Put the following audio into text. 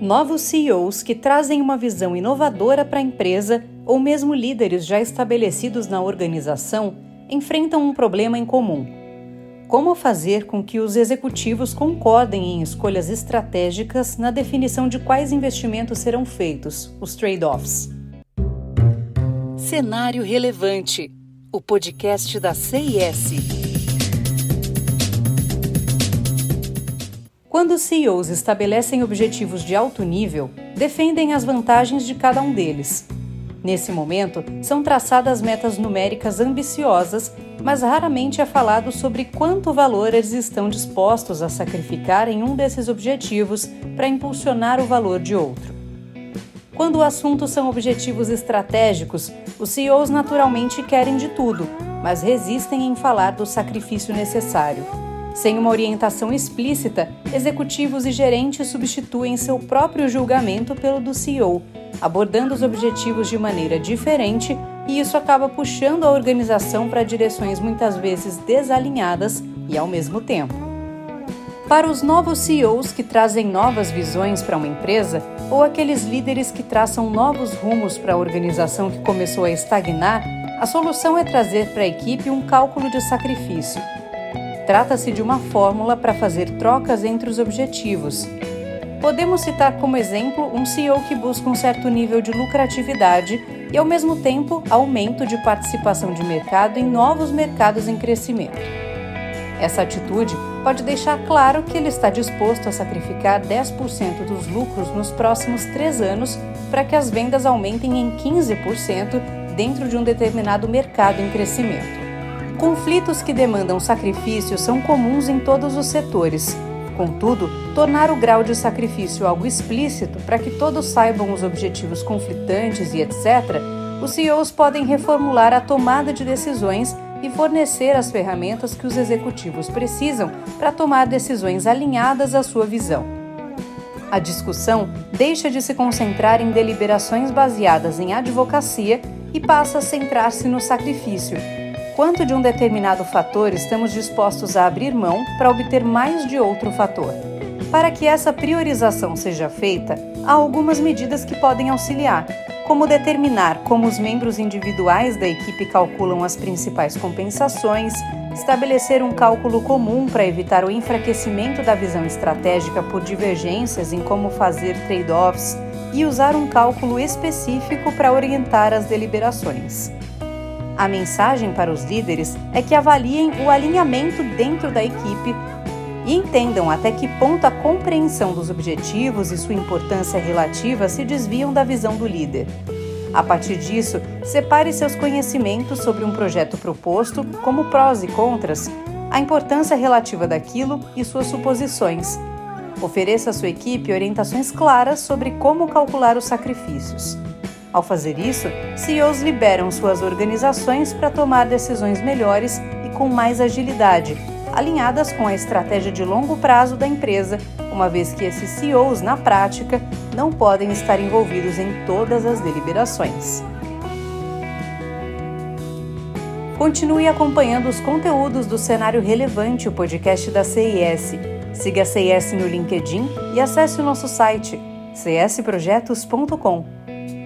Novos CEOs que trazem uma visão inovadora para a empresa ou mesmo líderes já estabelecidos na organização enfrentam um problema em comum. Como fazer com que os executivos concordem em escolhas estratégicas na definição de quais investimentos serão feitos, os trade-offs? Cenário Relevante, o podcast da CIS. Quando os CEOs estabelecem objetivos de alto nível, defendem as vantagens de cada um deles. Nesse momento, são traçadas metas numéricas ambiciosas, mas raramente é falado sobre quanto valor eles estão dispostos a sacrificar em um desses objetivos para impulsionar o valor de outro. Quando o assunto são objetivos estratégicos, os CEOs naturalmente querem de tudo, mas resistem em falar do sacrifício necessário. Sem uma orientação explícita, executivos e gerentes substituem seu próprio julgamento pelo do CEO, abordando os objetivos de maneira diferente, e isso acaba puxando a organização para direções muitas vezes desalinhadas e ao mesmo tempo. Para os novos CEOs que trazem novas visões para uma empresa, ou aqueles líderes que traçam novos rumos para a organização que começou a estagnar, a solução é trazer para a equipe um cálculo de sacrifício Trata-se de uma fórmula para fazer trocas entre os objetivos. Podemos citar como exemplo um CEO que busca um certo nível de lucratividade e, ao mesmo tempo, aumento de participação de mercado em novos mercados em crescimento. Essa atitude pode deixar claro que ele está disposto a sacrificar 10% dos lucros nos próximos três anos para que as vendas aumentem em 15% dentro de um determinado mercado em crescimento. Conflitos que demandam sacrifício são comuns em todos os setores. Contudo, tornar o grau de sacrifício algo explícito para que todos saibam os objetivos conflitantes e etc., os CEOs podem reformular a tomada de decisões e fornecer as ferramentas que os executivos precisam para tomar decisões alinhadas à sua visão. A discussão deixa de se concentrar em deliberações baseadas em advocacia e passa a centrar-se no sacrifício, quanto de um determinado fator estamos dispostos a abrir mão para obter mais de outro fator. Para que essa priorização seja feita, há algumas medidas que podem auxiliar, como determinar como os membros individuais da equipe calculam as principais compensações, estabelecer um cálculo comum para evitar o enfraquecimento da visão estratégica por divergências em como fazer trade-offs e usar um cálculo específico para orientar as deliberações. A mensagem para os líderes é que avaliem o alinhamento dentro da equipe e entendam até que ponto a compreensão dos objetivos e sua importância relativa se desviam da visão do líder. A partir disso, separe seus conhecimentos sobre um projeto proposto, como prós e contras, a importância relativa daquilo e suas suposições. Ofereça à sua equipe orientações claras sobre como calcular os sacrifícios. Ao fazer isso, CEOs liberam suas organizações para tomar decisões melhores e com mais agilidade, alinhadas com a estratégia de longo prazo da empresa, uma vez que esses CEOs, na prática, não podem estar envolvidos em todas as deliberações. Continue acompanhando os conteúdos do Cenário Relevante, o podcast da CIS. Siga a CIS no LinkedIn e acesse o nosso site csprojetos.com.